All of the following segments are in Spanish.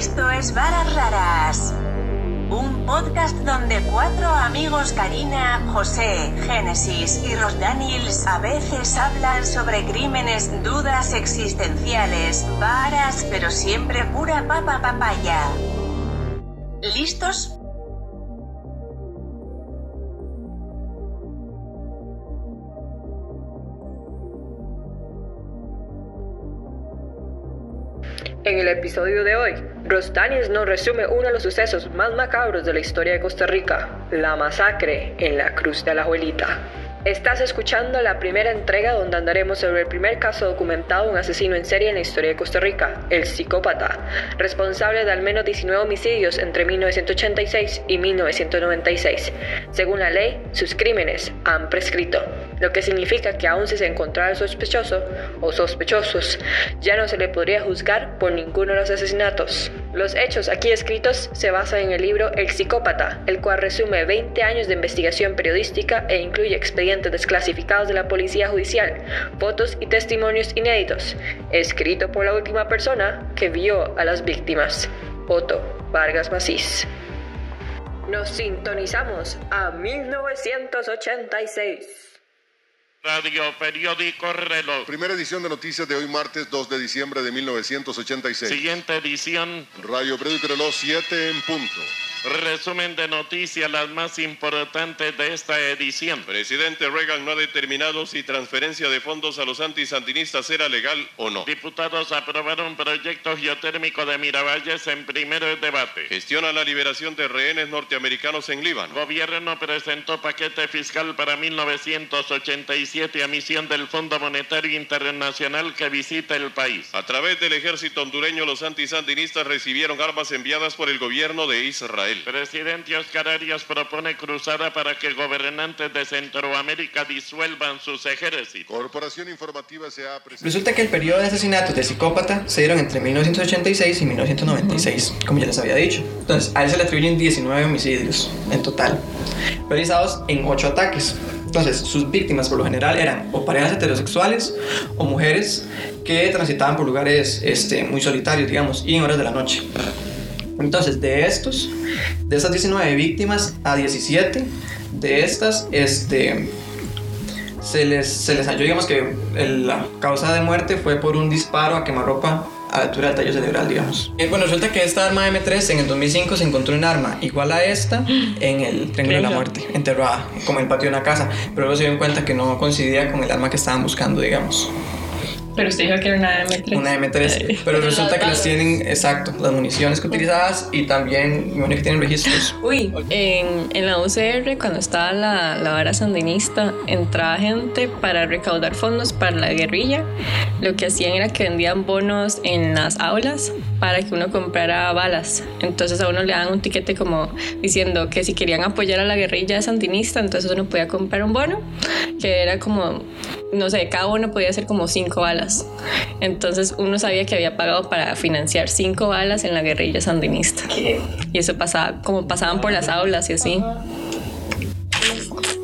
Esto es Varas Raras. Un podcast donde cuatro amigos Karina, José, Génesis y Ross Daniels a veces hablan sobre crímenes, dudas existenciales, varas, pero siempre pura papa papaya. ¿Listos? En el episodio de hoy, Rostanis nos resume uno de los sucesos más macabros de la historia de Costa Rica, la masacre en la Cruz de la Abuelita. Estás escuchando la primera entrega donde andaremos sobre el primer caso documentado de un asesino en serie en la historia de Costa Rica, el psicópata, responsable de al menos 19 homicidios entre 1986 y 1996. Según la ley, sus crímenes han prescrito, lo que significa que aun si se encontrara sospechoso o sospechosos, ya no se le podría juzgar por ninguno de los asesinatos. Los hechos aquí escritos se basan en el libro El psicópata, el cual resume 20 años de investigación periodística e incluye expedientes desclasificados de la policía judicial, fotos y testimonios inéditos, escrito por la última persona que vio a las víctimas, Otto Vargas Macís. Nos sintonizamos a 1986. Radio Periódico Reloj. Primera edición de noticias de hoy martes 2 de diciembre de 1986. Siguiente edición. Radio Periódico Reloj 7 en punto. Resumen de noticias las más importantes de esta edición. Presidente Reagan no ha determinado si transferencia de fondos a los antisandinistas era legal o no. Diputados aprobaron proyecto geotérmico de Miravalles en primer debate. Gestiona la liberación de rehenes norteamericanos en Líbano. Gobierno presentó paquete fiscal para 1987 a misión del Fondo Monetario Internacional que visita el país. A través del ejército hondureño, los antisandinistas recibieron armas enviadas por el gobierno de Israel. Presidente Oscar Arias propone cruzada para que gobernantes de Centroamérica disuelvan sus ejércitos. Corporación Informativa se ha presentado. Resulta que el periodo de asesinatos de psicópata se dieron entre 1986 y 1996, como ya les había dicho. Entonces, a él se le atribuyen 19 homicidios en total, realizados en 8 ataques. Entonces, sus víctimas por lo general eran o parejas heterosexuales o mujeres que transitaban por lugares este, muy solitarios, digamos, y en horas de la noche. Entonces, de estos, de estas 19 víctimas a 17, de estas, este, se les, se les halló, digamos que el- la causa de muerte fue por un disparo a quemarropa a la altura del tallo cerebral, digamos. Eh, bueno, resulta que esta arma M3 en el 2005 se encontró un arma igual a esta en el Triángulo de la Muerte, enterrada, como en el patio de una casa, pero luego se dieron cuenta que no coincidía con el arma que estaban buscando, digamos. Pero usted dijo que era una M3. Una M3, pero resulta que las tienen, exacto, las municiones que utilizadas y también, imagino que tienen registros. Uy, en, en la UCR, cuando estaba la, la vara sandinista, entraba gente para recaudar fondos para la guerrilla. Lo que hacían era que vendían bonos en las aulas para que uno comprara balas. Entonces a uno le daban un tiquete como diciendo que si querían apoyar a la guerrilla sandinista, entonces uno podía comprar un bono, que era como, no sé, cada bono podía ser como cinco balas. Entonces uno sabía que había pagado para financiar cinco balas en la guerrilla sandinista. Y eso pasaba, como pasaban por las aulas y así.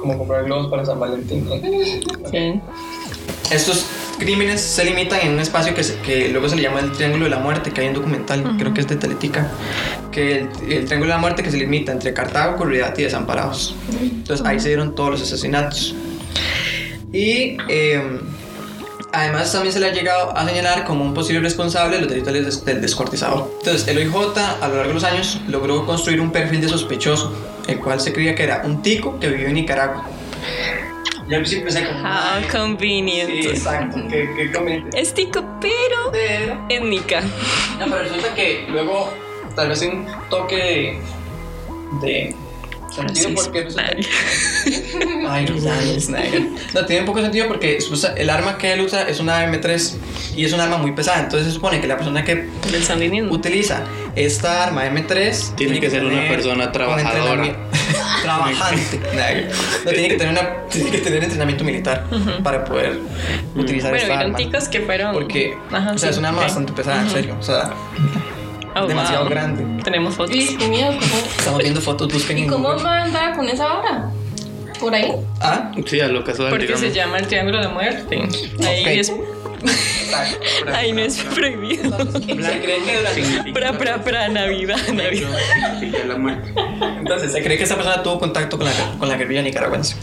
Como comprar globos para San Valentín. Sí. Estos crímenes se limitan en un espacio que, se- que luego se le llama el Triángulo de la Muerte, que hay un documental, creo que es de Teletica, que el, el Triángulo de la Muerte que se limita entre Cartago, Curridad y Desamparados. Entonces ahí se dieron todos los asesinatos. Y eh, además también se le ha llegado a señalar como un posible responsable de los delitos del, del descuartizador. Entonces el OIJ a lo largo de los años logró construir un perfil de sospechoso, el cual se creía que era un tico que vivió en Nicaragua. Yo al principio pensé como... How "Ay, convenient. Sí, exacto, qué, qué conveniente. Es tico, pero Pero, étnica. no, pero resulta que luego, tal vez un toque de, de sentido, porque Ay, no, tiene un poco sentido porque el arma que él usa es una M3 y es un arma muy pesada. Entonces se supone que la persona que utiliza esta arma M3 Tiene que ser una persona trabajadora. Trabajante. no tiene que tener una tiene que tener entrenamiento militar para poder utilizar Bueno, esta vieron arma. ticos que fueron. Porque Ajá, o sea, sí, es un arma bastante pesada, en serio. O sea, Oh, demasiado wow. grande. Tenemos fotos. Y qué miedo. Estamos viendo fotos, busquen ¿Y en cómo Google. va a andar con esa hora? ¿Por ahí? Ah, Sí, a lo casual, Porque digamos. se llama el triángulo de muerte. Ahí es. Ay, no es prohibido. Pra, pra, pra, Navidad, Navidad. Entonces, se cree que esta persona tuvo contacto con la, con la guerrilla nicaragüense.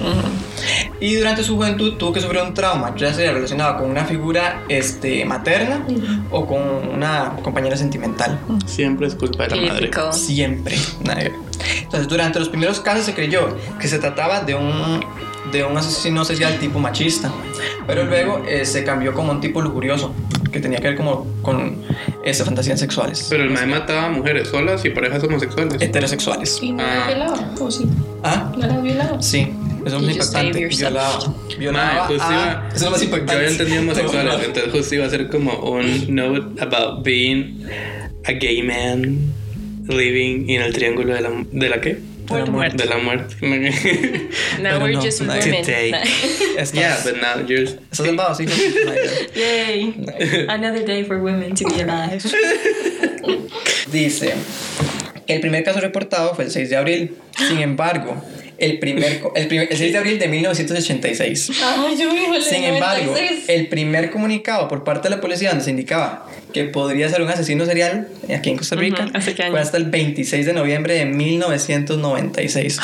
Y durante su juventud tuvo que sufrir un trauma, ya sea relacionado con una figura este, materna o con una compañera sentimental. Siempre es culpa de la madre. Siempre. Nadie. Entonces, durante los primeros casos se creyó que se trataba de un, de un asesino serial tipo machista, pero luego eh, se cambió como un tipo lujurioso, que tenía que ver como con esas fantasías sexuales. Pero el mae mataba a mujeres solas y parejas homosexuales. Heterosexuales. ¿Y no Ah. violado? ¿O sí? ¿Ah? ¿No era violado? Sí, eso es muy impactante. a- iba- eso es lo más impactante. Yo había entendido homosexuales, entonces justo iba a ser como un note about being a gay man living en el triángulo de la, de la qué? De la muerte. De la muerte. Now we're no, just no, women. today. Estás, yeah, but now you're. ¿Estás salvado? Sí. Yay. Another day for women to be alive. Dice, el primer caso reportado fue el 6 de abril. Sin embargo, el, primer, el, primer- el 6 de abril de 1986. Ay, yo el Sin embargo, el primer comunicado por parte de la policía donde se indicaba que podría ser un asesino serial aquí en Costa Rica Ujú, ¿hace qué año? fue hasta el 26 de noviembre de 1996.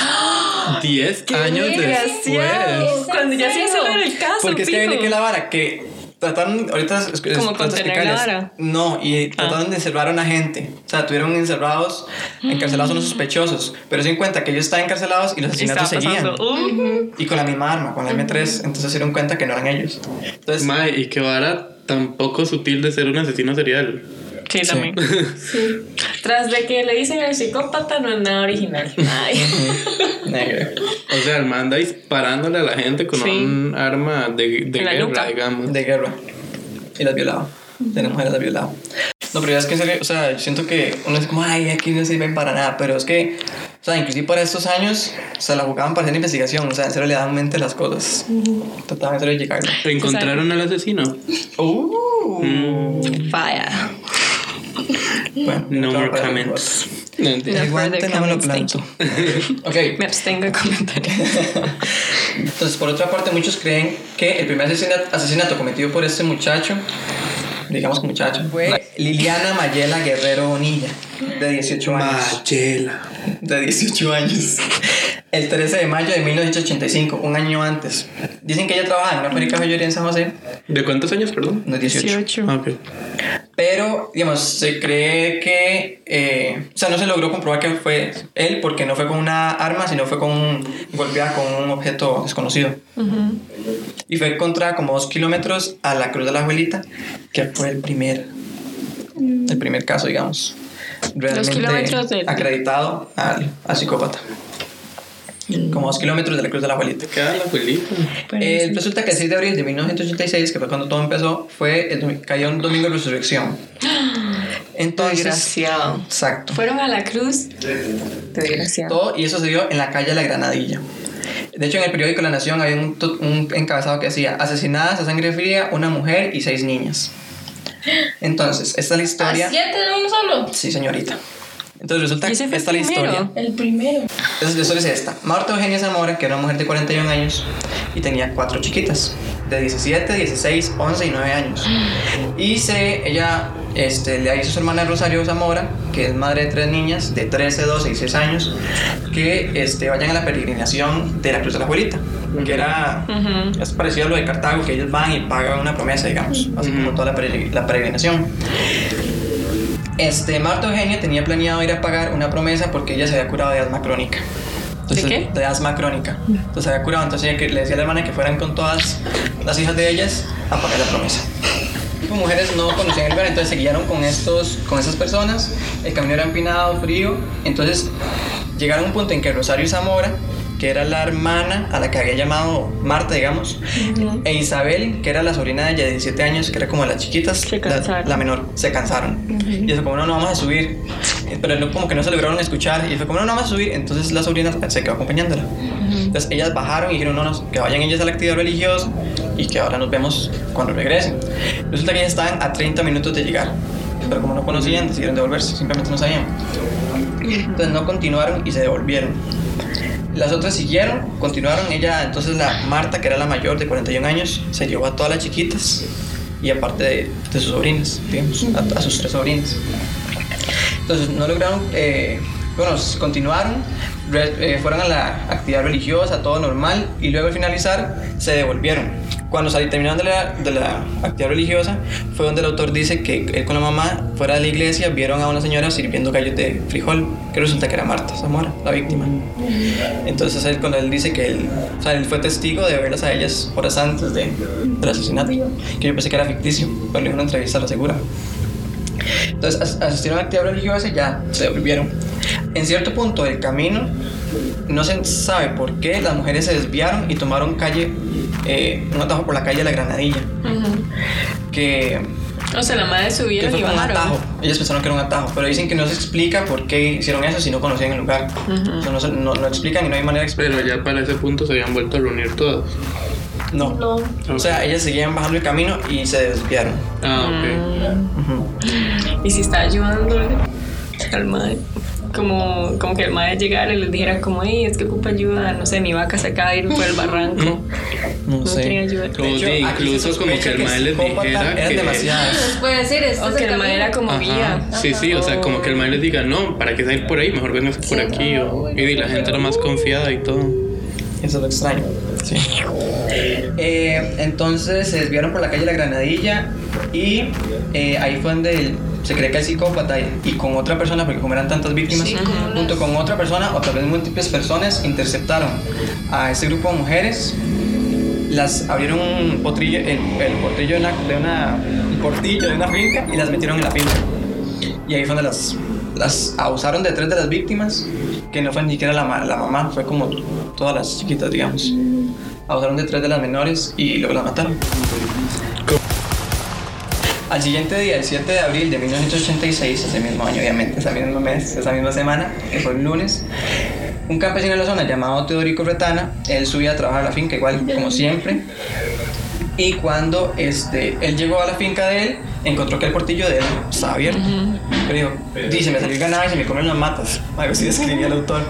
10 años Desgraciado. después. Cuando ya se hizo el caso. Porque es que fijo. viene que la vara que trataron ahorita es- es- Como contener la vara. No, y trataron de encerrar a una gente. O sea, tuvieron encerrados, encarcelados a los sospechosos. Pero se en cuenta que ellos estaban encarcelados y los asesinatos seguían. Uh, Y con la misma arma, con la M3. Entonces se dieron cuenta que no eran ellos. Entonces, Mae, y qué vara tan poco sutil de ser un asesino serial. Sí, Sí. también. Tras de que le dicen al psicópata, no es nada original. Ay. negro. O sea, el man anda disparándole a la gente con Sí. un arma de, de En la guerra, nuca. digamos. De guerra. Y las violaba. De las mujeres las violaba. No, pero ya es que en serio, o sea, yo siento que uno es como, ay, aquí no sirven para nada. Pero es que, o sea, inclusive para estos años, o sea, la jugaban para hacer investigación. O sea, en serio le daban mente las cosas. Trataban de llegar. ¿Encontraron al asesino? Uh. Fire. Bueno, No more comments. No guante no me lo planto. ok. Me abstengo de comentarios. Entonces, por otra parte, muchos creen que el primer asesinato, asesinato cometido por este muchacho, digamos que muchacho, fue Liliana Mayela Guerrero Bonilla, de 18 años. Mayela. De 18 años. El 13 de mayo de 1985, un año antes. Dicen que ella trabajaba en una fábrica de joyería en San José, ¿De cuántos años, perdón? no 18. 18. Ah, ok. Pero, digamos, se cree que, eh, o sea, no se logró comprobar que fue él porque no fue con una arma, sino fue con un, golpeada con un objeto desconocido. Y fue encontrada como dos kilómetros a la Cruz de la Abuelita, que fue el primer, el primer caso, digamos, realmente kilómetros de- acreditado al, al psicópata. Como dos kilómetros de la Cruz de la Abuelita. Queda la abuelita. Eh, resulta que el 6 de abril de 1986, que fue cuando todo empezó, fue el, cayó un domingo de resurrección. Entonces, Desgraciado. exacto. Fueron a la cruz. Desgraciado. Todo, y eso se dio en la calle La Granadilla. De hecho, en el periódico La Nación hay un, un encabezado que decía: Asesinadas a sangre fría, una mujer y seis niñas. Entonces, esta es la ¿A historia. siete de uno solo? Sí, señorita. Entonces resulta ¿Y que esta es la historia. El primero. Entonces la historia es esta. Marta Eugenia Zamora, que era una mujer de 41 años y tenía cuatro chiquitas, de 17, 16, 11 y 9 años. Y se, ella este, le hizo a su hermana Rosario Zamora, que es madre de tres niñas, de 13, 12 y 6 años, que este, vayan a la peregrinación de la Cruz de la Abuelita, que era, es parecido a lo de Cartago, que ellos van y pagan una promesa, digamos, así como toda la, peregr- la peregrinación. Este, Marta Eugenia tenía planeado ir a pagar una promesa porque ella se había curado de asma crónica. Entonces, qué? De asma crónica. Entonces había curado. Entonces le decía a la hermana que fueran con todas las hijas de ellas a pagar la promesa. Las mujeres no conocían el lugar, entonces se guiaron con, estos, con esas personas. El camino era empinado, frío. Entonces llegaron a un punto en que Rosario Zamora, que era la hermana a la que había llamado Marta, digamos, e Isabel, que era la sobrina de ella de 17 años, que era como de las chiquitas, la, la menor, se cansaron. Y eso como, no, no vamos a subir. Pero como que no se lograron escuchar. Y fue como, no, no vamos a subir. Entonces la sobrina se quedó acompañándola. Entonces ellas bajaron y dijeron, no, no, que vayan ellas a la actividad religiosa y que ahora nos vemos cuando regresen. Resulta que ellas estaban a 30 minutos de llegar. Pero como no conocían, decidieron devolverse, simplemente no sabían. Entonces no continuaron y se devolvieron. Las otras siguieron, continuaron. Ella, entonces la Marta, que era la mayor de 41 años, se llevó a todas las chiquitas y aparte de, sus sobrinas, digamos, a, sus tres sobrinas. Entonces no lograron, eh, bueno, continuaron, eh, fueron a la actividad religiosa, todo normal, y luego al finalizar se devolvieron. Cuando salí, terminaron de la, de la actividad religiosa, fue donde el autor dice que él con la mamá, fuera de la iglesia, vieron a una señora sirviendo gallos de frijol, que resulta que era Marta Zamora, la víctima. Entonces él, cuando él dice que él, o sea, él fue testigo de verlas a ellas horas antes de, del asesinato, que yo pensé que era ficticio, pero en una entrevista lo asegura. Entonces as- asistieron a la actividad religiosa y ya se devolvieron. En cierto punto del camino, no se sabe por qué las mujeres se desviaron y tomaron calle, eh, un atajo por la calle de la Granadilla, que, O sea, la madre que subieron fue y un bajaron. atajo. Ellas pensaron que era un atajo, pero dicen que no se explica por qué hicieron eso si no conocían el lugar. O sea, no, no, no explican y no hay manera de explicar. Pero ya para ese punto se habían vuelto a reunir todas. No. No. O sea, ellas seguían bajando el camino y se desviaron. Ah, ok. Ujú. Y si está ayudándole al madre. Como, como que el madre llegara y les dijera como, hey, es que ocupa ayuda, no sé, mi vaca se acaba de ir por el barranco. No No sé. ayuda. Como hecho, incluso como que el mae les dijera que... demasiadas. Puede decir, este O es que el madre era como guía. Sí, sí, o sea, como que el mae les diga, no, ¿para qué salir por ahí? Mejor vengas por aquí. O, y la gente era más confiada y todo. Eso es lo extraño. Sí. Eh, entonces se desviaron por la calle La Granadilla y eh, ahí fue donde el- se cree que el psicópata y, con otra persona, porque como eran tantas víctimas, Sí, junto con otra persona o tal vez múltiples personas interceptaron a ese grupo de mujeres, las abrieron un potrillo, el, el potrillo de una, de una un portillo de una finca y las metieron en la finca. Y ahí fue donde las, las abusaron de tres de las víctimas, que no fue ni siquiera la, la mamá, fue como todas las chiquitas, digamos. Abusaron de tres de las menores y luego las mataron. Al siguiente día, el 7 de abril de 1986, ese mismo año, obviamente, ese mismo mes, esa misma semana, que fue el lunes, un campesino de la zona llamado Teodorico Retana, él subía a trabajar a la finca, igual como siempre. Y cuando este, él llegó a la finca de él, encontró que el portillo de él estaba abierto. Pero dijo, dice, me salió el ganado y se me comen las matas. Algo así describía el autor,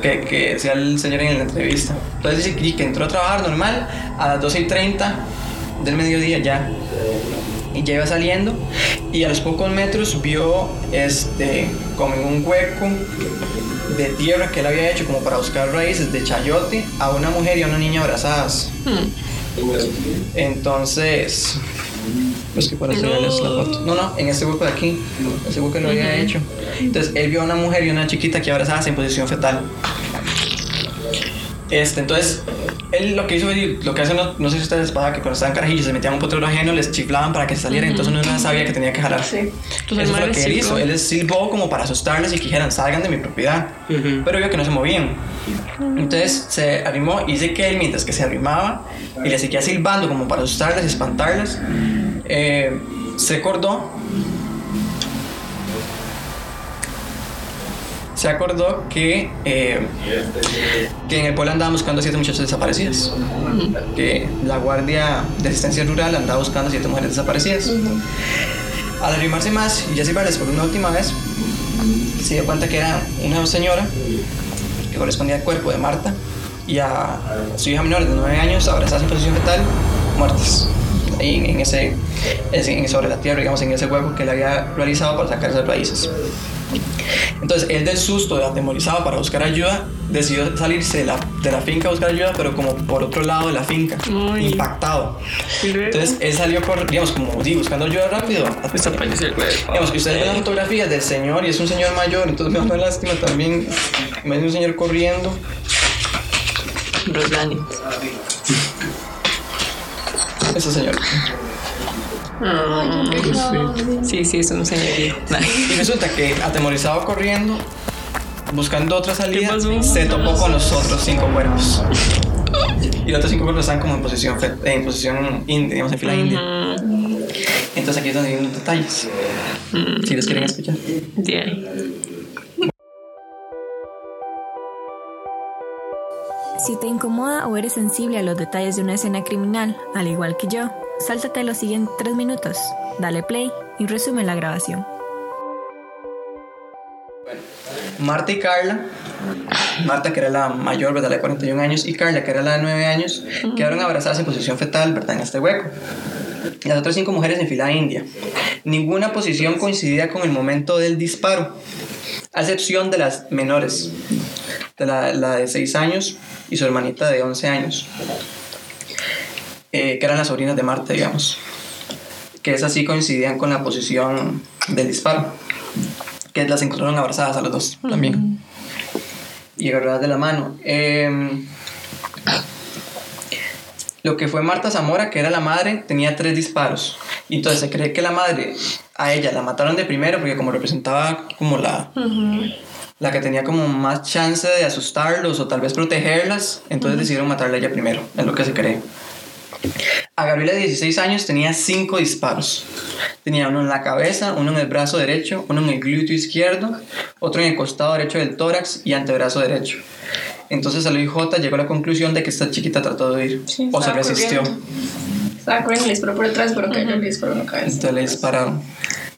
que, que decía el señor en la entrevista. Entonces dice que entró a trabajar normal a las 12 y 30 del mediodía ya. Y ya iba saliendo y a los pocos metros vio este, como en un hueco de tierra que él había hecho como para buscar raíces de chayote a una mujer y a una niña abrazadas. Entonces, pues que para enseñarles la foto. No, no, en este hueco de aquí, ese hueco lo había hecho. Entonces él vio a una mujer y una chiquita que abrazadas en posición fetal. Este, entonces, él lo que hizo, fue- lo que hacen, no, no sé si ustedes les pasa que cuando estaban carajillos se metían un potrero ajeno, les chiflaban para que se salieran, entonces uno no sabía que tenía que jalar. Sí. El Eso fue mae lo que él silbó. hizo. Él les silbó como para asustarles y que dijeran, salgan de mi propiedad. Pero vio que no se movían. Entonces se arrimó y dice que él, mientras que se arrimaba y le seguía silbando como para asustarles y espantarles, eh, se acordó. Se acordó que, eh, que en el pueblo andaban buscando a siete muchachas desaparecidas. Que la Guardia de Asistencia Rural andaba buscando a siete mujeres desaparecidas. Al arrimarse más y ya silbarles por una última vez, se dio cuenta que era una señora que correspondía al cuerpo de Marta y a su hija menor de 9 años abrazadas en posición fetal, muertas. Ahí en, ese, en- sobre la tierra, digamos, en ese hueco que le había realizado para sacar esas raíces. Entonces, él del susto, atemorizado para buscar ayuda, decidió salirse de la, de la finca a buscar ayuda, pero como por otro lado de la finca, Uy. impactado. Entonces, él salió, por, digamos, como sí, buscando ayuda rápido. cuerpo. Digamos que ustedes ven las fotografías del señor y es un señor mayor, entonces me da una lástima también. Me un señor corriendo. Roslani. Ese señor. Sí, sí, es un señorito. Y resulta que atemorizado corriendo, buscando otra salida, se topó con los otros cinco cuerpos. Y los otros cinco cuerpos están como en posición, en posición india, digamos, en fila india. Entonces aquí es donde vienen los detalles. Si los quieren escuchar. Ahí. Si te incomoda o eres sensible a los detalles de una escena criminal, al igual que yo, sáltate los siguientes tres minutos, dale play y resume la grabación. Marta y Carla, Marta que era la mayor, ¿verdad? La de 41 años, y Carla que era la de 9 años, quedaron abrazadas en posición fetal, ¿verdad? En este hueco. Las otras cinco mujeres en fila india. Ninguna posición coincidía con el momento del disparo, a excepción de las menores, de la, la de 6 años y su hermanita de 11 años, eh, que eran las sobrinas de Marta, digamos. Que esas sí coincidían con la posición del disparo, que las encontraron abrazadas a las dos también. Y agarradas de la mano. Em, lo que fue Marta Zamora, que era la madre, tenía tres disparos. Entonces se cree que la madre, a ella la mataron de primero porque como representaba como la, la que tenía como más chance de asustarlos o tal vez protegerlas, entonces decidieron matarla a ella primero, es lo que se cree. A Gabriela de 16 años tenía cinco disparos. Tenía uno en la cabeza, uno en el brazo derecho, uno en el glúteo izquierdo, otro en el costado derecho del tórax y antebrazo derecho. Entonces el IJ llegó a la conclusión de que esta chiquita trató de huir Sí, o se resistió. corriendo. Estaba corriendo y le disparó por detrás, pero cayó y le disparó en la cabeza. Entonces le dispararon.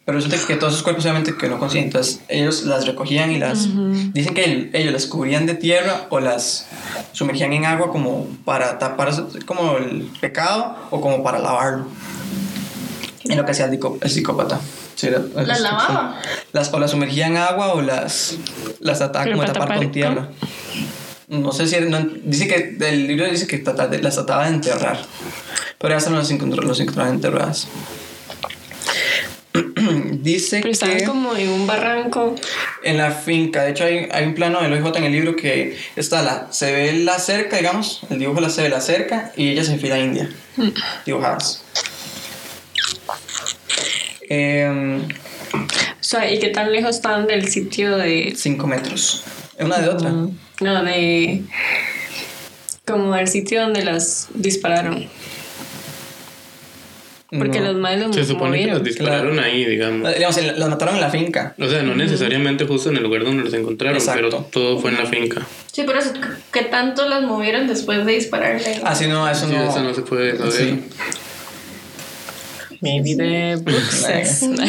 Pero resulta que todos esos cuerpos obviamente que no conscientes. Entonces ellos las recogían y las... Dicen que el- ellos las cubrían de tierra o las sumergían en agua como para tapar como el pecado o como para lavarlo. En lo que hacía el, el psicópata. Sí, era- ¿Las lavaba? Las, o las sumergía en agua o las, las Pero como de para tapar con tapar, tierra. No sé si... no- dice que... El libro dice que las trataba de enterrar. Pero ya no las encontraban enterradas. dice Pero estaban que como en un barranco. en la finca, de hecho hay, hay un plano del OIJ en el libro que está la, se ve la cerca, digamos, el dibujo la se ve la cerca y ellas en fila india, dibujadas. Em, ¿y qué tan lejos estaban del sitio de. cinco metros. Una de otra. No, de. Como del sitio donde las dispararon. Porque No. los malos Se supone que las dispararon ahí, digamos. Eh, Digamos, las mataron en la finca. O sea, no necesariamente justo en el lugar donde los encontraron, Exacto. pero todo fue en la finca. Sí, pero eso, ¿qué tanto las movieron después de dispararle? Ah, sí, no, eso Sí, no. eso no se puede saber. Sí. Maybe the bruxes.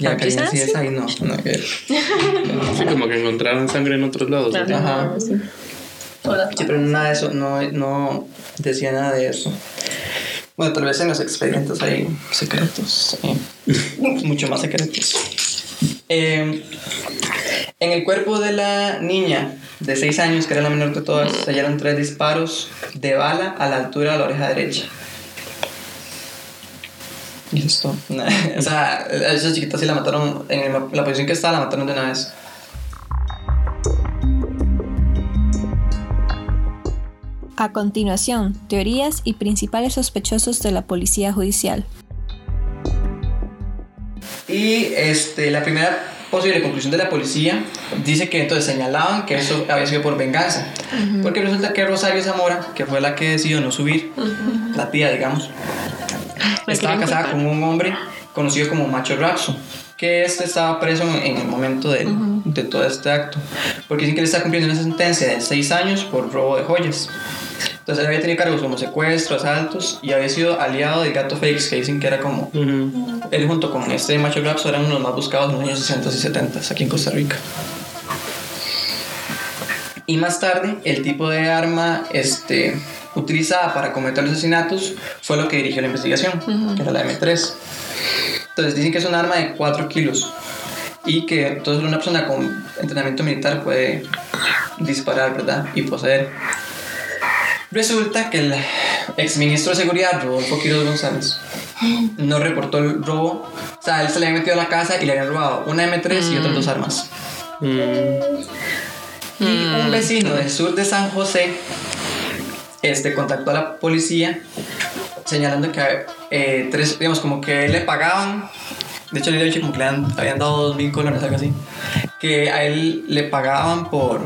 Ya, que sí es ahí, no. no que- Sí, como que encontraron sangre en otros lados. Ajá. Sí, pero nada de eso, no, no decía nada de eso. Bueno, tal vez en los expedientes hay secretos, mucho más secretos. Eh, en el cuerpo de la niña de 6 años, que era la menor de todas, se hallaron tres disparos de bala a la altura de la oreja derecha. Y esto, o sea, a esa chiquita sí la mataron, en la posición que estaba la mataron de una vez. A continuación, teorías y principales sospechosos de la policía judicial. Y este, la primera posible conclusión de la policía dice que entonces señalaban que eso había sido por venganza. Porque resulta que Rosario Zamora, que fue la que decidió no subir, la tía, digamos, La estaba casada con un hombre conocido como Macho Rapso, que este estaba preso en, el momento del- de todo este acto. Porque dicen que él está cumpliendo una sentencia de 6 años por robo de joyas. Entonces él había tenido cargos como secuestro, asaltos y había sido aliado del gato Fakes, que dicen que era como él junto con este Macho Rapso eran uno de los más buscados en los años 60 y 70 aquí en Costa Rica. Y más tarde, el tipo de arma este, utilizada para cometer los asesinatos fue lo que dirigió la investigación, que era la M3. Entonces dicen que es un arma de 4 kilos y que entonces una persona con entrenamiento militar puede disparar, ¿verdad? Y poseer. Resulta que el exministro de Seguridad, Rodolfo Quiroz González, no reportó el robo. O sea, él se le había metido a la casa y le habían robado una M3 y otras dos armas. Mm. Y un vecino del sur de San José este, contactó a la policía señalando que eh, tres, digamos, como que le pagaban. De hecho, le había dicho como que le han- habían dado dos mil colones, algo así. Que a él le pagaban por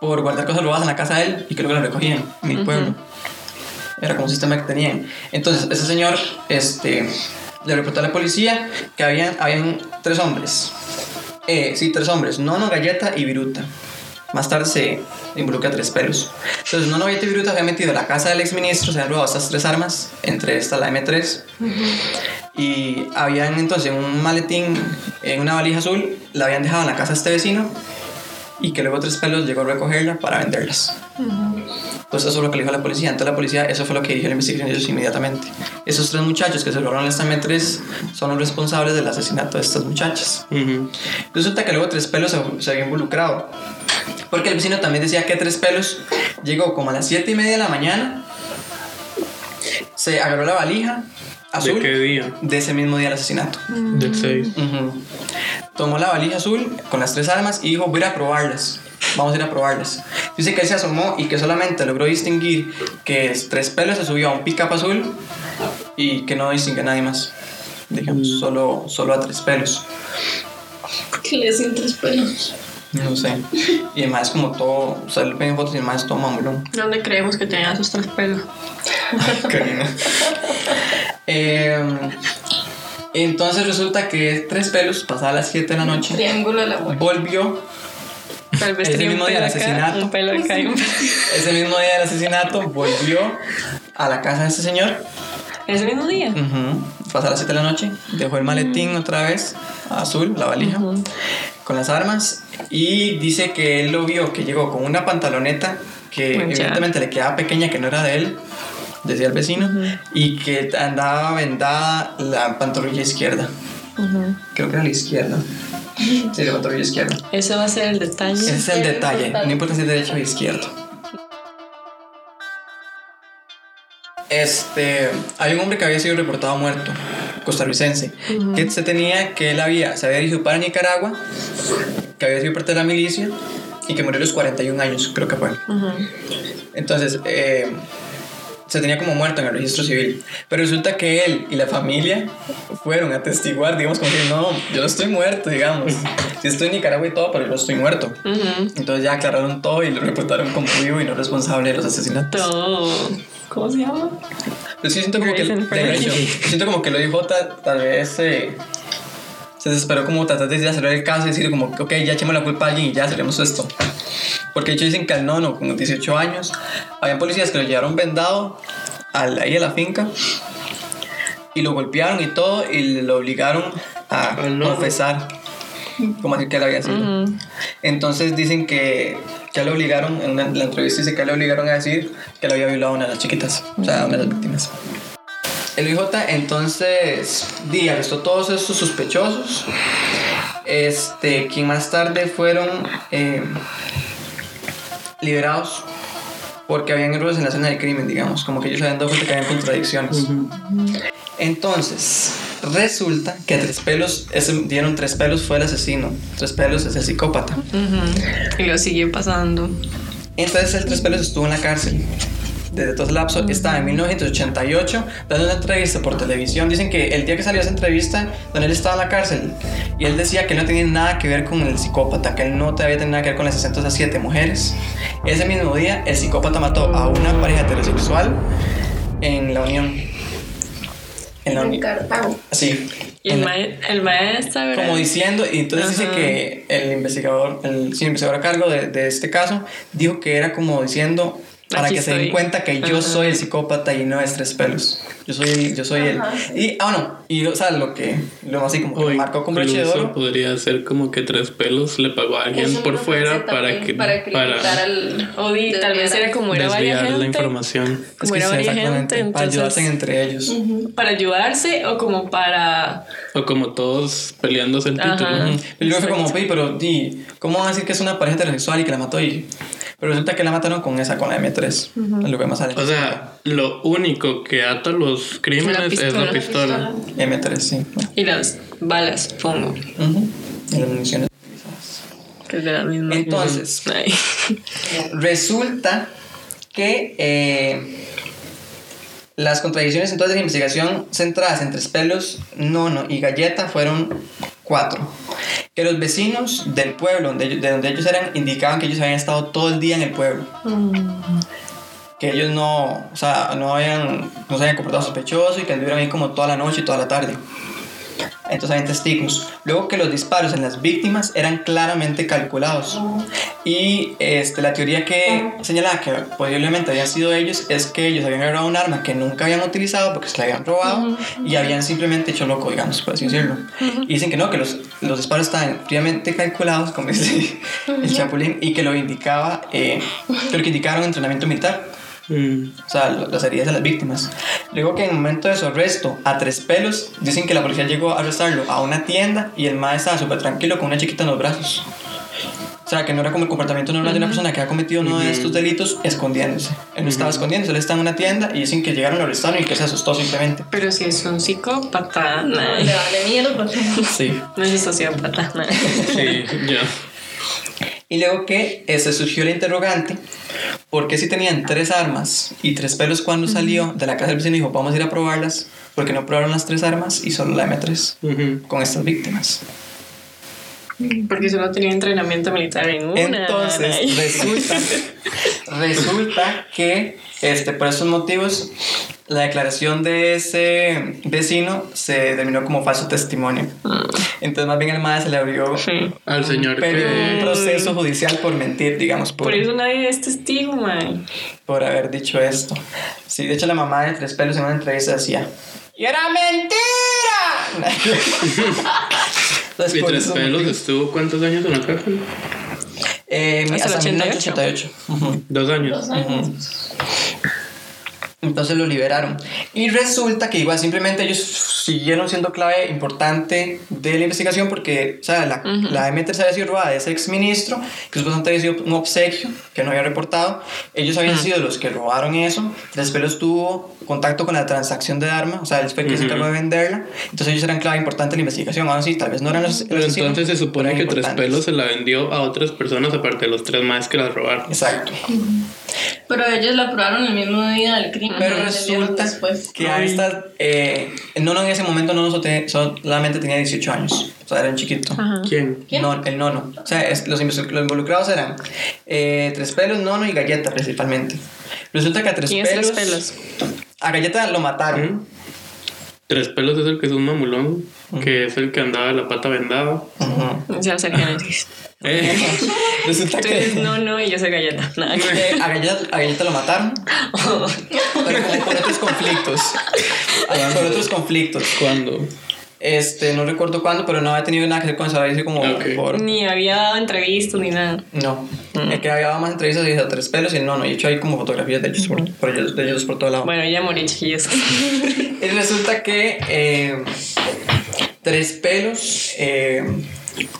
por guardar cosas robadas en la casa de él y que luego las recogían en el pueblo. Era como un sistema que tenían. Entonces, ese señor este, le reportó a la policía que habían, habían tres hombres. Eh, sí, tres hombres. Nono, Galleta y Viruta. Más tarde se involucra a tres pelos. Entonces, Nono, Galleta y Viruta habían metido a la casa del exministro, se habían robado estas tres armas, entre esta la M3. Y habían entonces en un maletín, en una valija azul, la habían dejado en la casa de este vecino y que luego tres pelos llegó a recogerla para venderlas. Pues eso es lo que le dijo la policía. Entonces la policía, eso fue lo que dijo la investigación ellos inmediatamente. Esos tres muchachos que se robaron las M3 son los responsables del asesinato de estas muchachas. Resulta que luego Tres Pelos se, se había involucrado. Porque el vecino también decía que Tres Pelos llegó como a las 7 y media de la mañana, se agarró la valija azul ¿De qué día? de ese mismo día del asesinato. Del 6. Ujú. Tomó la valija azul con las tres armas y dijo, voy a ir a probarlas. Vamos a ir a probarlas. Dice que él se asomó y que solamente logró distinguir que Tres Pelos se subió a un pick-up azul y que no distingue a nadie más. Digamos, solo, solo a Tres Pelos. Que le hacen tres pelos. No sé. Y además como todo, o sea, le fotos y además es todo mamulón. ¿Dónde creemos que tenía sus tres pelos? Karina. Eh, entonces resulta que Tres Pelos, pasada las 7 de la noche, Triángulo de la muerte. volvió Tal vez Ese mismo día pelo del asesinato. un pelo acá y un pelo- ese mismo día del asesinato, volvió a la casa de este señor. Ese mismo día. Ujú. Pasada las 7 de la noche, dejó el maletín otra vez, azul, la valija, con las armas. Y dice que él lo vio, que llegó con una pantaloneta que evidentemente le quedaba pequeña, que no era de él, decía el vecino, y que andaba vendada la pantorrilla izquierda. Creo que era la izquierda. Sí, la pantorrilla izquierda. Ese va a ser el detalle. Ese es el detalle, no importa si es derecho o izquierdo. Este, hay un hombre que había sido reportado muerto, costarricense, que se tenía que él había, se había dirigido para Nicaragua, que había sido parte de la milicia y que murió a los 41 años, creo que fue. Entonces, eh, se tenía como muerto en el registro civil. Pero resulta que él y la familia fueron a testiguar, digamos, como que no, yo no estoy muerto, digamos. Sí estoy en Nicaragua y todo, pero yo no estoy muerto. Entonces ya aclararon todo y lo reportaron como vivo y no responsable de los asesinatos. Todo. ¿Cómo se llama? Pero sí siento como que, siento como que lo dijo tal vez eh, se desesperó como tratar de acelerar el caso y decir como, ok, ya echemos la culpa a alguien y ya cerremos esto. Porque de hecho dicen que al nono, con 18 años, habían policías que lo llevaron vendado al- ahí a la finca y lo golpearon y todo y lo obligaron a confesar como así que él había sido. Entonces dicen que ya lo obligaron, en, una- en la entrevista dice que le obligaron a decir que lo había violado a una de las chiquitas, o sea, a una de las víctimas. El IJ entonces di, arrestó todos estos sospechosos, este, quien más tarde fueron eh, liberados porque habían errores en la escena del crimen, digamos, como que ellos habían dado cuenta que habían contradicciones. Entonces, resulta que Tres Pelos, ese dieron Tres Pelos fue el asesino, Tres Pelos es el psicópata. Y lo sigue pasando. Entonces el Tres Pelos estuvo en la cárcel. Desde todo ese lapso estaba en 1988 dando una entrevista por televisión. Dicen que el día que salió esa entrevista, donde él estaba en la cárcel, y él decía que él no tenía nada que ver con el psicópata, que él no había tenido nada que ver con las 607 mujeres. Ese mismo día, el psicópata mató a una pareja heterosexual en la Unión. En la En Unión. Cartago. Sí. Y el, mae- el maestro, ¿verdad? como diciendo, y entonces dice Ajá. que el investigador, el, sí, el investigador a cargo de, de este caso, dijo que era como diciendo para Aquí que se den estoy. cuenta que yo soy el psicópata y no es tres pelos. Yo soy, yo soy él. Y, ah, bueno, y o sea, lo que, lo más así como que lo marcó con broche de oro. podría ser como que Tres Pelos le pagó a alguien Eso por fuera para que para criticar al O di, tal vez era como era varias desviar la gente. información. Como Es era que sí, varias exactamente, gente, para ayudarse entonces. entre ellos. Para ayudarse o como para. O como todos peleándose el título. Y luego fue como, Exacto. "Ey, pero di, ¿cómo van a decir que es una pareja heterosexual y que la mató? Y, pero resulta que la mataron con esa, con la M3. Es lo que más sale. O sea, lo único que ata los crímenes es la pistola. M3, sí. Y las balas, pongo. Ujú. Y las municiones. Que es de la misma. Entonces. Resulta que eh, las contradicciones entonces de la investigación centradas en Tres Pelos, Nono y Galleta fueron cuatro. Que los vecinos del pueblo donde de donde ellos eran indicaban que ellos habían estado todo el día en el pueblo. Que ellos no, o sea, no, habían, no se habían comportado sospechosos y que anduvieron ahí como toda la noche y toda la tarde. Entonces había testigos. Luego que los disparos en las víctimas eran claramente calculados. Y este, la teoría que señalaba que posiblemente habían sido ellos es que ellos habían agarrado un arma que nunca habían utilizado porque se la habían robado y habían simplemente hecho loco, digamos, por así decirlo. Y dicen que no, que los, los disparos estaban fríamente calculados, como dice el Chapulín, y que lo indicaba, eh, lo que indicaron entrenamiento militar. Mm. O sea, lo- las heridas de las víctimas. Luego que en el momento de su arresto, a tres pelos, dicen que la policía llegó a arrestarlo a una tienda y el mae estaba súper tranquilo con una chiquita en los brazos. O sea, que no era como el comportamiento normal de una persona que ha cometido uno de estos delitos escondiéndose. Él no estaba escondiéndose, él estaba en una tienda y dicen que llegaron, lo arrestaron y que se asustó simplemente. Pero si es un psicópata, nah. Le vale mierda. Sí. no es sociópata. nah. Sí, ya. Y luego que eh, se surgió el interrogante, ¿por qué si tenían tres armas y tres pelos cuando salió de la casa del vecino dijo, vamos a ir a probarlas? porque no probaron las tres armas y solo la M3 Ujú. con estas víctimas? Porque solo tenía entrenamiento militar en una. Entonces, Ay. resulta, resulta que este, por esos motivos la declaración de ese vecino se terminó como falso testimonio. Entonces, más bien el MAE se le abrió Sí. Al señor pero un que. proceso judicial por mentir, digamos, por, Por eso nadie es testigo, man. por haber dicho esto. Sí, de hecho, la mamá de Tres Pelos en una entrevista decía: ¡Y era mentira! Entonces, Y tres estuvo cuántos años en la cárcel? Eh, Hasta el hasta 88. 1988. Ujú. Dos años. Dos años. Entonces lo liberaron. Y resulta que igual simplemente ellos siguieron siendo clave importante de la investigación porque, o sea, la, la M3 había sido robada de ese ex ministro, que supuestamente había sido un obsequio que no había reportado. Ellos habían sido los que robaron eso. Después tuvo contacto con la transacción de arma, o sea, él fue el que se encargó de venderla. Entonces ellos eran clave importante en la investigación. Ahora sí, tal vez no eran los Pero asesinos, entonces se supone que Tres. Pelos se la vendió a otras personas aparte de los tres más que la robaron. Exacto. Pero ellos la probaron el mismo día del crimen. Pero resulta después. que a esta, eh, Nono en ese momento no solo te- solamente tenía 18 años, o sea, era un chiquito. Ajá. ¿Quién? ¿Quién? No, el nono. O sea, es- los, los involucrados eran eh, Tres Pelos, Nono y Galleta principalmente. Resulta que a Tres ¿Quién es Pelos... tres pelos? A Galleta lo mataron. ¿Mm? Tres Pelos es el que es un mamulón, que es el que andaba la pata vendada. Ujú. Ya sé Génesis. Eh, Resulta Tú no, no, y yo soy galleta. Nada. que a, Galleta, a Galleta lo mataron, pero como por otros conflictos. Por otros conflictos. ¿Cuándo? Este, no recuerdo cuándo, pero no había tenido nada que ver con sido como Ok. por... Ni había dado entrevistas ni nada. No, el que había dado más entrevistas y a tres pelos y el nono. Y hecho hay como fotografías de ellos por, por ellos, de ellos por todo lado. Bueno, ya morí, chiquillos. Y resulta que eh, tres pelos eh,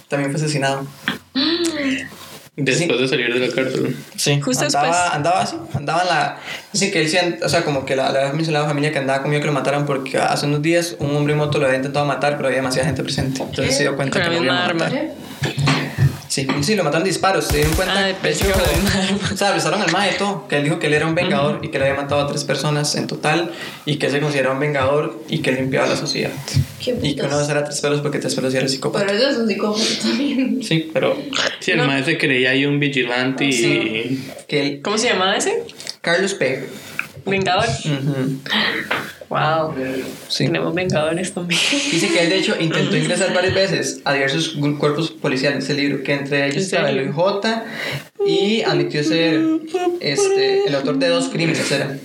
también fue asesinado. Después de salir de la cárcel. Sí, Justo andaba, después. andaba así, andaba en la... Así que él sí, o sea, como que la, la mencionado la familia que andaba conmigo que lo mataron porque hace unos días un hombre en moto lo había intentado matar, pero había demasiada gente presente. Entonces se dio cuenta Con que lo a matar. arma. Sí, sí, lo mataron disparos, se dieron cuenta. Ah, que misma arma. o sea, arrestaron al mae todo, que él dijo que él era un vengador y que le había matado a tres personas en total y que él se consideraba un vengador y que limpiaba la sociedad. Qué Y que uno era tres pelos porque tres pelos ya era psicópata. Pero ellos son psicópatas también. Sí, pero Sí, el maestro se creía ahí un vigilante y. que él... ¿Cómo se llamaba ese? Carlos P. Vengador. Ujú, Wow. Sí. Tenemos vengadores también. Dice que él de hecho intentó ingresar varias veces a diversos cuerpos policiales ese libro, que entre ellos ¿En estaba el? OIJ y admitió ser este, el autor de dos crímenes, era.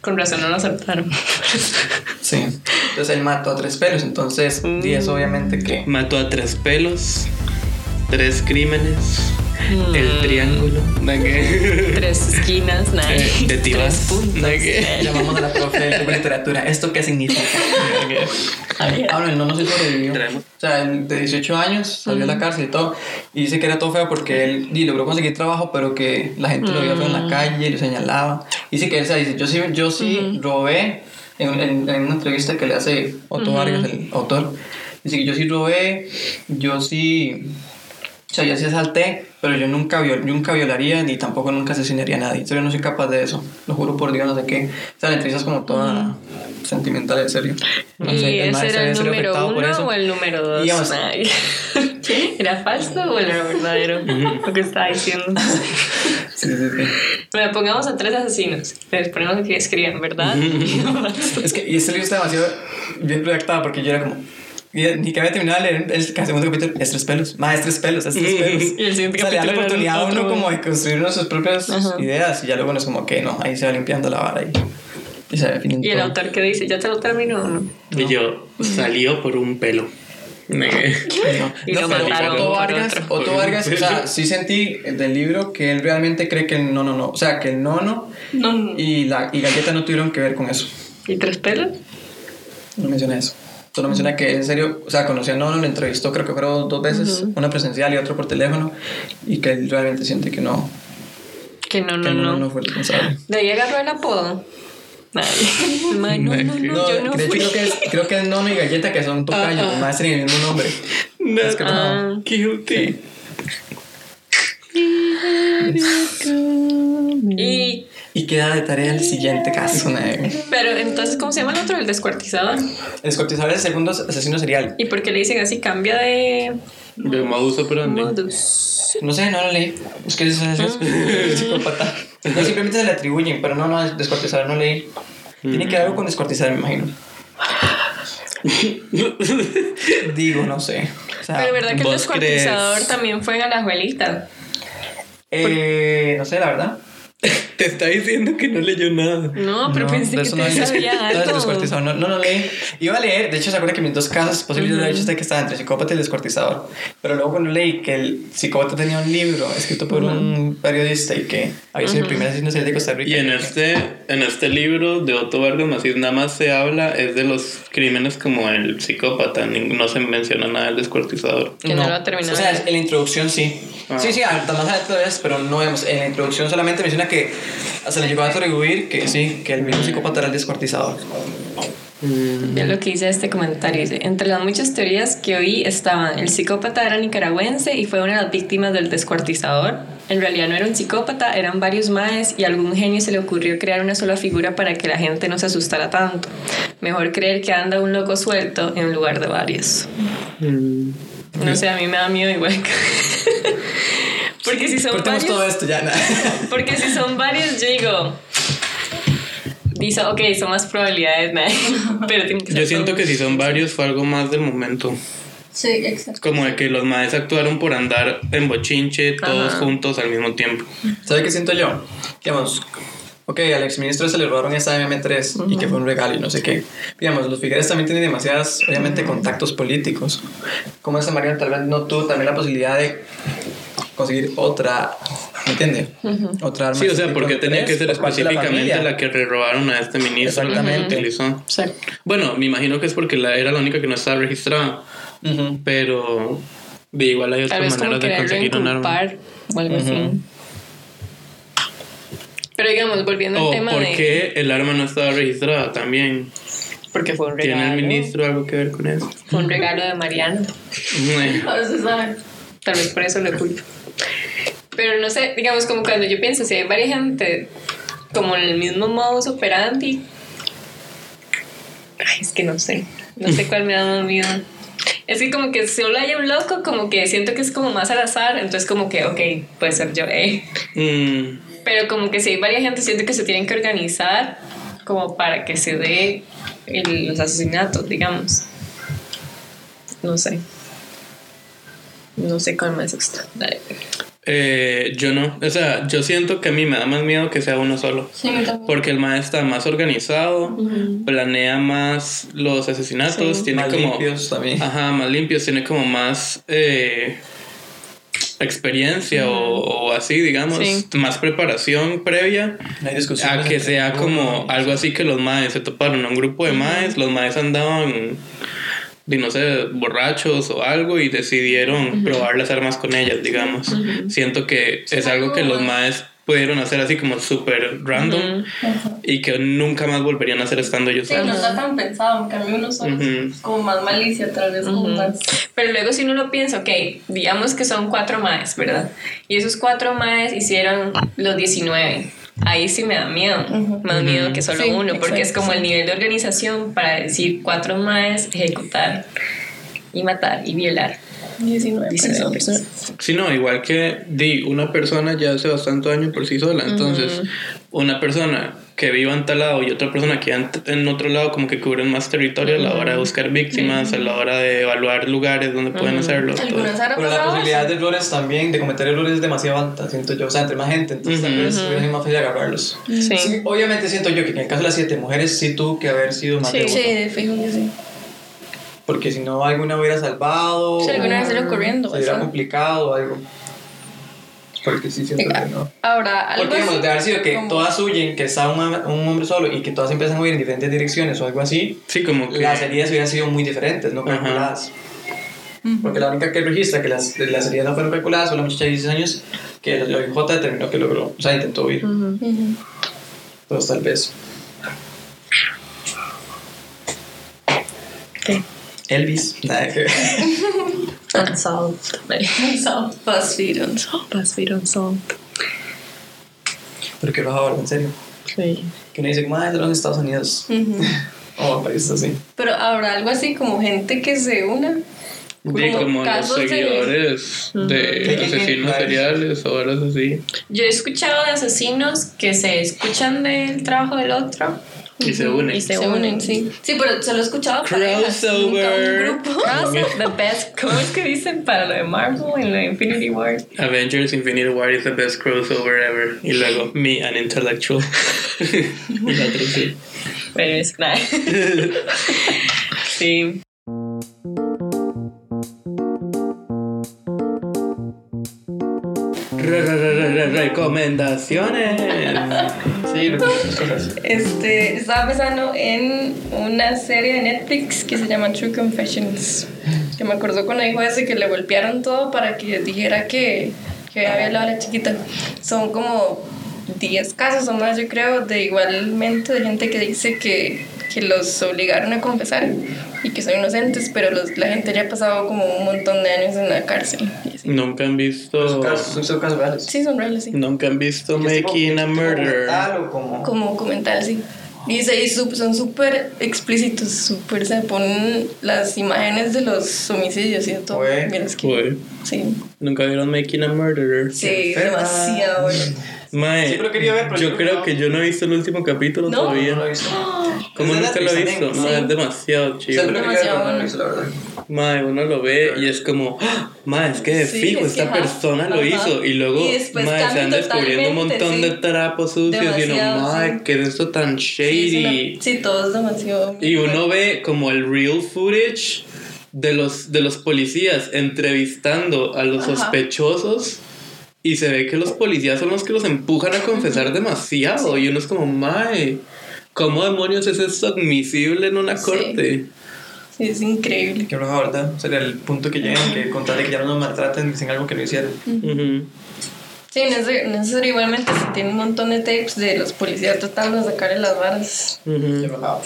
Con razón no lo aceptaron. Sí. Entonces él mató a tres pelos, entonces y eso obviamente que... Mató a tres pelos, tres crímenes, Mm. el triángulo. ¿de qué? Tres esquinas, nada. Eh, de tibas. puntos. ¿de qué? Llamamos a la profe de y literatura. ¿Esto qué significa? Ah, no, no se sobrevivió. O sea, de 18 años salió de la cárcel y todo. Y dice que era todo feo porque él y logró conseguir trabajo, pero que la gente lo veía feo en la calle y lo señalaba. Dice que él o sea, dice: Yo sí, yo sí robé. En, en- en una entrevista que le hace Otto Vargas, el autor, dice que yo sí robé, yo sí. O sea, yo sí asalté, pero yo nunca, viol, nunca violaría ni tampoco nunca asesinaría a nadie. Serio, no soy capaz de eso. Lo juro por Dios, no sé qué. O sea, la entrevista es como toda sentimental, en serio. No ¿Y sé, ese era el número uno o el número dos? Digamos-. ¿Era falso o era verdadero? Lo que estaba diciendo. Sí, sí, sí. Bueno, pongamos a tres asesinos. Les ponemos que escriban, ¿verdad? Es que, y este libro está demasiado bien redactado porque yo era como. Y Ni que había terminado de leer el segundo capítulo. Es tres pelos. Más es tres pelos, es tres pelos. Y el siguiente o sea, le da la oportunidad a uno como de construir sus propias Ajá. ideas. Y ya luego uno es como que no, ahí se va limpiando la vara y, y se va definiendo. Y el todo. autor que dice, ¿ya te lo terminó o no? Y yo, salió por un pelo. Me- Y No, lo pero mataron Otto Vargas. Otto Vargas, o sea, sí sentí del libro que él realmente cree que el no, no, no. O sea, que el nono No, no. y, la, y Galleta no tuvieron que ver con eso. ¿Y tres pelos? No menciona eso. Solo menciona que en serio, o sea, conoció a Nono, lo entrevistó creo que fueron dos veces, una presencial y otra por teléfono, y que él realmente siente que no, Que no, que no, Nono no. no fue responsable. De ahí agarró el apodo. Ay, ma, no, no, no, No, yo no de hecho fui. creo que, es, creo que es Nono y Galleta que son tocayos, Ajá. más tienen el mismo nombre. Es que no. Ah. Cute. Y, Y queda de tarea el siguiente caso, pero entonces, ¿cómo se llama el otro? El descuartizador. El descuartizador es el segundo asesino serial. ¿Y por qué le dicen así? Cambia de De modus operandi. modus. No sé, no lo leí. Es que es, es, es psicópata. No, simplemente se le atribuyen, pero no, no, es descuartizador no leí. Tiene que ver algo con descuartizar, me imagino. Digo, no sé. O sea, Pero ¿verdad que el ¿vos descuartizador crees? también fue en Alajuelita? eh, no sé, la verdad. Te está diciendo que no leyó nada. No, pero No, pensé de que eso te no sabía no algo. descuartizador, no, no lo leí. Iba a leer, de hecho, se acuerda que mis dos casos posibles yo había dicho que estaba entre psicópata y el descuartizador. Pero luego cuando leí que el psicópata tenía un libro escrito por un periodista y que había sido el primer asesino serial de Costa Rica. Y en este, en este libro de Otto Vargas Macías nada más se habla es de los crímenes como el psicópata, no se menciona nada del descuartizador. Que no lo ha terminado. O sea, en la introducción sí. Ah. Sí, sí, hasta más adelante pero no vemos. En la introducción solamente menciona que se le llegó a atribuir que sí, que el mismo psicópata era el descuartizador. Yo lo que hice este comentario dice, entre las muchas teorías que oí estaban, el psicópata era nicaragüense y fue una de las víctimas del descuartizador. En realidad no era un psicópata, eran varios maes y a algún genio se le ocurrió crear una sola figura para que la gente no se asustara tanto. Mejor creer que anda un loco suelto en lugar de varios. No sé, a mí me da miedo igual. que- Porque si son varios... todo esto ya. nada. Porque si son varios, yo digo. Dice, ok, son más probabilidades, mae. Pero tienen que ser Yo siento que si son varios fue algo más del momento. Sí, exacto. Como de que los maes actuaron por andar en bochinche todos Ajá. juntos al mismo tiempo. ¿Sabe qué siento yo? Digamos, ok, al exministro se le robaron esa MM3 y que fue un regalo y no sé qué. Digamos, los Figueres también tienen demasiadas, obviamente, contactos políticos. Como esa Mariana tal vez no tuvo también la posibilidad de conseguir otra, ¿me entiende? Otra arma. Sí, o sea, porque tenía M3 que ser la específicamente la que le robaron a este ministro la que Exactamente. utilizó. Bueno, me imagino que es porque la, era la única que no estaba registrada, pero de igual hay otras maneras de conseguir un arma. o algo así. Pero digamos, volviendo al tema por de. qué el arma no estaba registrada también. Porque fue un regalo. ¿Tiene el ministro algo que ver con eso? Fue un regalo de Mariana. Ahora se sabe. Tal vez por eso lo culpo. Pero no sé, digamos, como cuando yo pienso, si hay varias gente como en el mismo modus operandi. Ay, es que no sé. No sé cuál me da más miedo. Es que como que solo hay un loco, como que siento que es como más al azar, entonces como que, ok, puede ser yo, eh. Mm, Pero como que si hay varias gente, siento que se tienen que organizar como para que se dé el- los asesinatos, digamos. No sé. No sé cuál me asusta. Dale. eh, yo no. O sea, yo siento que a mí me da más miedo que sea uno solo. Sí. Porque el maestro está más organizado, planea más los asesinatos, Sí. tiene Más como. limpios también. Ajá, más limpios, tiene como más eh, experiencia o, o así, digamos, Sí. más preparación previa No hay discusión. a que sea como algo así que los maes se toparon a un grupo de maes, los maes andaban, de, no sé, borrachos o algo y decidieron probar las armas con ellas, digamos. Siento que es algo que los maes pudieron hacer así como súper random y que nunca más volverían a hacer estando ellos Sí, no solos. está tan pensado, en cambio uno solo es como más malicia, tal vez como más... Pero luego si uno lo piensa, ok, digamos que son cuatro maes, ¿verdad? Y esos cuatro maes hicieron los 19. Ahí sí me da miedo, más miedo que solo Sí, uno, porque es como el nivel de organización para decir cuatro maes, ejecutar y matar y violar. 19 19 personas. Sí, no, igual que di, una persona ya hace bastante daño por sí sola. Entonces, una persona que viva en tal lado y otra persona que viva en otro lado, como que cubren más territorio a la hora de buscar víctimas, a la hora de evaluar lugares donde pueden hacerlo. todo. Pero la posibilidad de errores también, de cometer errores es demasiado alta, siento yo. O sea, entre más gente, entonces tal vez sido más fácil agarrarlos. Sí. Sí, obviamente siento yo que en el caso de las siete mujeres sí tuvo que haber sido más de Sí, uno. de fijo que sí. Porque si no, alguna hubiera salvado. Sí, alguna vez se le ocurriendo, Se hubiera complicado o algo. Porque sí siento que no. Ahora, algo Porque digamos, de haber sido que como- todas huyen, que está un, un hombre solo y que todas empiezan a huir en diferentes direcciones o algo así, Sí, como que. las heridas hubieran sido muy diferentes, no calculadas. Porque la única que registra que las, las heridas no fueron calculadas fue la muchacha de 16 años que el OIJ determinó que logró, o sea, intentó huir. Ujú. Entonces, tal vez. ¿Qué? Elvis, nada que ver. Unsolved. Unsolved. BuzzFeed Unsolved. BuzzFeed Unsolved. Pero que ahora, en serio. Sí. Que uno dice, como, ah, de los Estados Unidos. Ujú. O países así. Pero habrá algo así como gente que se una. Di, como como los de- seguidores de, ¿Qué, qué, qué? asesinos seriales o horas así. Yo he escuchado de asesinos que se escuchan del trabajo del otro Y se unen. y se, Se unen, sí. Sí, pero solo he escuchado nunca un Crossover. grupo. The best. ¿Cómo es que dicen para lo de Marvel en lo de Infinity War? Avengers Infinity War is the best crossover ever. Y luego, me, an intellectual. y la otra sí. Pero es nada. sí. Re- re- re- re- re- recomendaciones. Sí, cosas. Este, estaba pensando en una serie de Netflix que se llama True Confessions. Que me acordó cuando dijo ese que le golpearon todo para que dijera que, que había hablado a la chiquita. Son como 10 casos o más, yo creo, de igualmente de gente que dice que, que los obligaron a confesar y que son inocentes, pero los, la gente ya ha pasado como un montón de años en la cárcel. Y así. Nunca han visto. Son casos, son casos reales. Sí, son reales, sí. Nunca han visto Making a Murder. Tal o como. como documental, sí. Y, se- y son súper explícitos, súper se ponen las imágenes de los homicidios y de todo. Güey. Vieras que- Uy, Sí, Nunca vieron Making a Murderer. sí, demasiado bueno. Mae, Siempre lo quería ver, pero yo yo creo no. que yo no he visto el último capítulo No. todavía. No lo he visto. ¿Cómo Es nunca lo he visto? No, Sí. es demasiado chido. Siempre lo quería ver, pero no lo he Demasiado visto, la verdad. Mae, uno lo ve y es como, ¡Ah! mae, es que de Sí, fijo, es esta que, ajá, persona lo ajá. hizo. Y luego, Y mae, se van descubriendo un montón de trapos sucios y uno, mae, sí. ¿qué es esto tan Sí, es shady? una- sí, todo es demasiado. Y uno ve como el real footage de los, de los policías entrevistando a los Ajá. sospechosos y se ve que los policías son los que los empujan a confesar demasiado y uno es como, mae, ¿cómo demonios es esto admisible en una Sí. corte? Sí, es increíble. Qué roja, ¿verdad? Sería el punto que lleguen, que con tal de que ya no nos maltraten, dicen algo que no hicieron. Ujú. Sí, en ese, en ese igualmente se tiene un montón de tapes de los policías tratando de sacarle las varas. Ujú. Qué roja.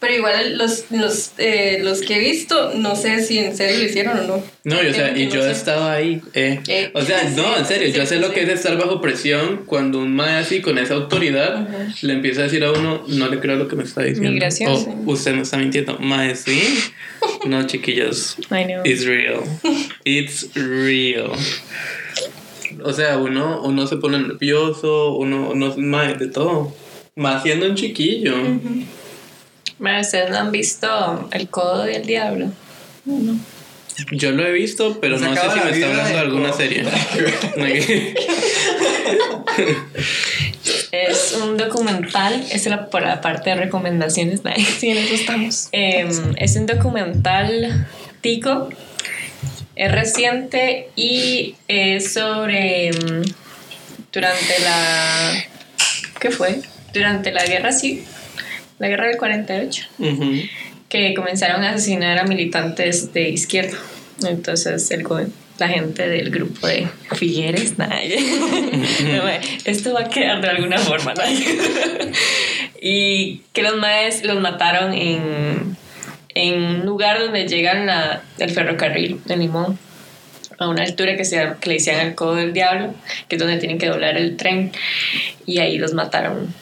Pero igual los, los, eh, los que he visto, no sé si en serio lo hicieron o no. No, y, o sea, y yo he estado ahí. eh. Eh, O sea, sí, no, en serio, sí, yo sé lo sí. que es estar bajo presión cuando un mae así con esa autoridad le empieza a decir a uno, no le creo lo que me está diciendo. Migración, O sí. usted me está mintiendo. Mae, sí. No, chiquillos. I know. It's real. It's real. O sea, uno, uno se pone nervioso, uno, uno mae, de todo. Más siendo un chiquillo. Bueno, ¿ustedes no han visto El Codo del Diablo? Yo lo he visto, pero Se no sé si me está hablando de alguna serie. Es un documental, es la, por la parte de recomendaciones. ¿no? Sí, en eso estamos. Em, es un documental tico, es reciente y es sobre em, durante la ¿qué fue? Durante la guerra sí, la guerra del 48, Ujú. que comenzaron a asesinar a militantes de izquierda. Entonces el la gente del grupo de Figueres, mae, esto va a quedar de alguna forma, ¿no? y que los maes los mataron en, en un lugar donde llegan la, el ferrocarril de Limón a una altura que, se, que le decían el codo del diablo, que es donde tienen que doblar el tren, y ahí los mataron.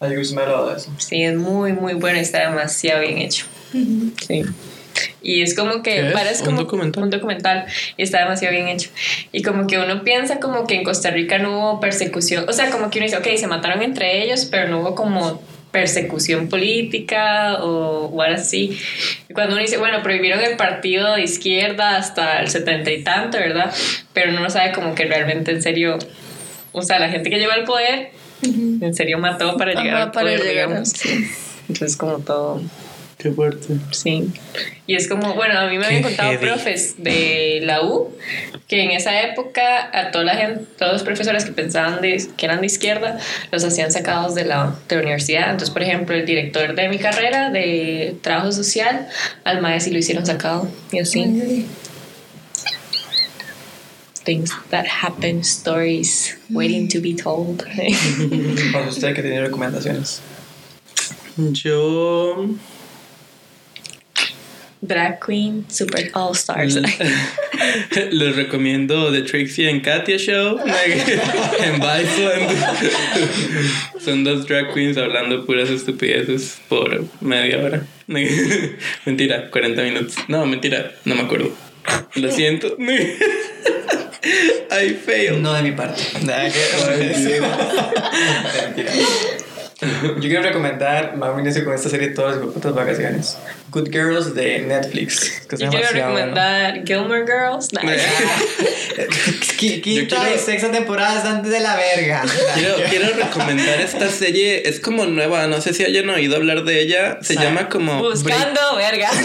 Me he hablado de eso. Sí, es muy, muy bueno, está demasiado bien hecho. Sí. Y es como que ¿Qué es? varas ¿Un como documental? un documental y está demasiado bien hecho. Y como que uno piensa como que en Costa Rica no hubo persecución, o sea, como que uno dice, ok, se mataron entre ellos, pero no hubo como persecución política o, algo así. Cuando uno dice, bueno, prohibieron el partido de izquierda hasta el setenta y tanto, ¿verdad? Pero uno no sabe como que realmente en serio, o sea, la gente que llegó al poder, en serio mató para llegar Ajá, al para poder, llegar, digamos. sí. Entonces como todo... Qué fuerte. Sí. Y es como, bueno, a mí me habían Qué contado heavy. profes de la U que en esa época a toda la gente, todos los profesores que pensaban de, que eran de izquierda, los hacían sacados de la, de la universidad. Entonces, por ejemplo, el director de mi carrera de trabajo social, al maestro lo hicieron sacado. Y así. Things that happen, stories waiting to be told. Para usted que tiene recomendaciones. Yo. Drag Queen Super All Stars. Les recomiendo The Trixie and Katia Show en Viceland. Son dos drag queens hablando puras estupideces por media hora. Mentira, 40 minutos. No, mentira, no me acuerdo. Lo siento. I fail. No de mi parte. Nada que Mentira. Yo quiero recomendar, más bien con esta serie todas las putas vacaciones. Good Girls de Netflix. Que Yo quiero bueno. recomendar Gilmore Girls. Nah. Qui- Quinta quiero- y sexta temporada están de la verga. Quiero, quiero recomendar esta serie. Es como nueva. No sé si hayan oído hablar de ella. Se llama como. Buscando verga.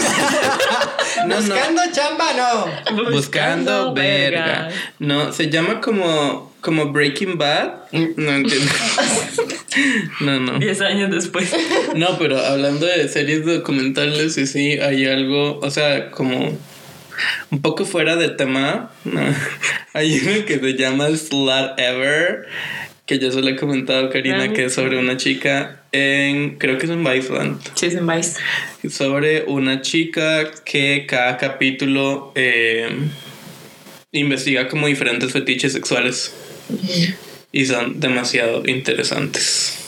No, no. Buscando chamba, no. Buscando verga. No, se llama como, como Breaking Bad. No entiendo. No, no. Diez años después. No, pero hablando de series documentales, sí, sí, hay algo, o sea, como un poco fuera de tema. ¿no? Hay uno que se llama Slut Ever, que yo solo he comentado a Karina, Ah. que es sobre una chica en, creo que es en Viceland Sí, es en Vice. sobre una chica que cada capítulo eh, investiga como diferentes fetiches sexuales y son demasiado interesantes.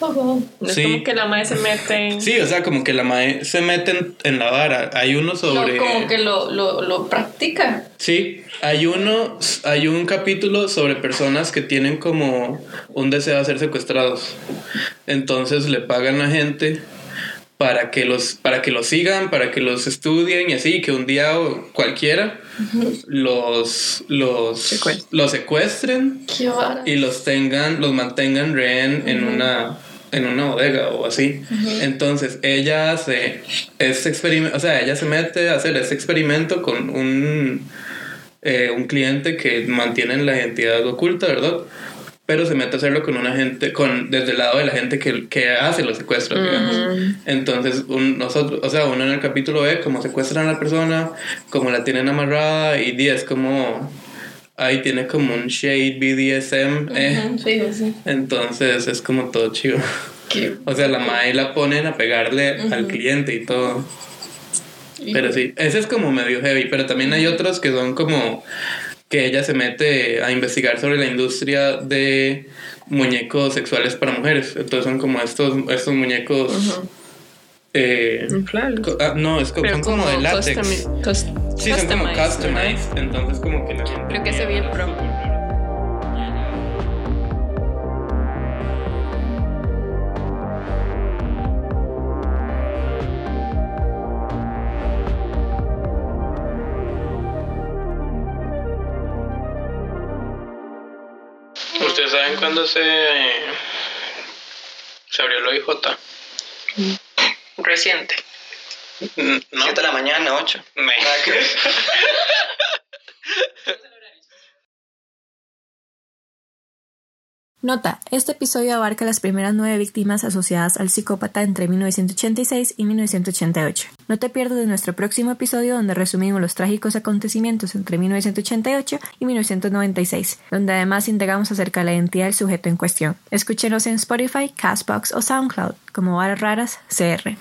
Ojo. No es Sí. como que la madre se mete en... Sí, o sea, como que la mae se mete en, en la vara. Hay uno sobre... No, como que lo, lo, lo practica. Sí, hay uno, hay un capítulo sobre personas que tienen como un deseo de ser secuestrados. Entonces le pagan a gente para que los, para que los sigan, para que los estudien y así, que un día o cualquiera los, los, Secuestren. los secuestren y los tengan, los mantengan rehén en una en una bodega o así. Entonces ella hace este experimento, o sea, ella se mete a hacer ese experimento con un, eh, un cliente que mantiene la identidad oculta, ¿verdad? Pero se mete a hacerlo con una gente, con, desde el lado de la gente que, que hace los secuestros, digamos. Entonces, un- nosotros, o sea, uno en el capítulo ve cómo secuestran a la persona, cómo la tienen amarrada y di, es como, ahí tiene como un shade BDSM, eh. Ujú, Sí, sí. Entonces es como todo chido. Qué- O sea, la madre la ponen a pegarle al cliente y todo. Pero sí, ese es como medio heavy. Pero también hay otros que son como que ella se mete a investigar sobre la industria de muñecos sexuales para mujeres. Entonces son como estos, estos muñecos. eh. Co- ah, no, es co- Pero son como, de látex. customi- cus- sí, son como customized. Entonces, como que la gente. Creo que ese vi el pro. ¿Ustedes saben cuándo se, se abrió el OIJ? Reciente. No. de la mañana, 8. Nota, este episodio abarca las primeras nueve víctimas asociadas al psicópata entre 1986 y 1988. No te pierdas de nuestro próximo episodio donde resumimos los trágicos acontecimientos entre 1988 y 1996, donde además indagamos acerca de la identidad del sujeto en cuestión. Escúchenos en Spotify, Castbox o SoundCloud como Varas Raras CR.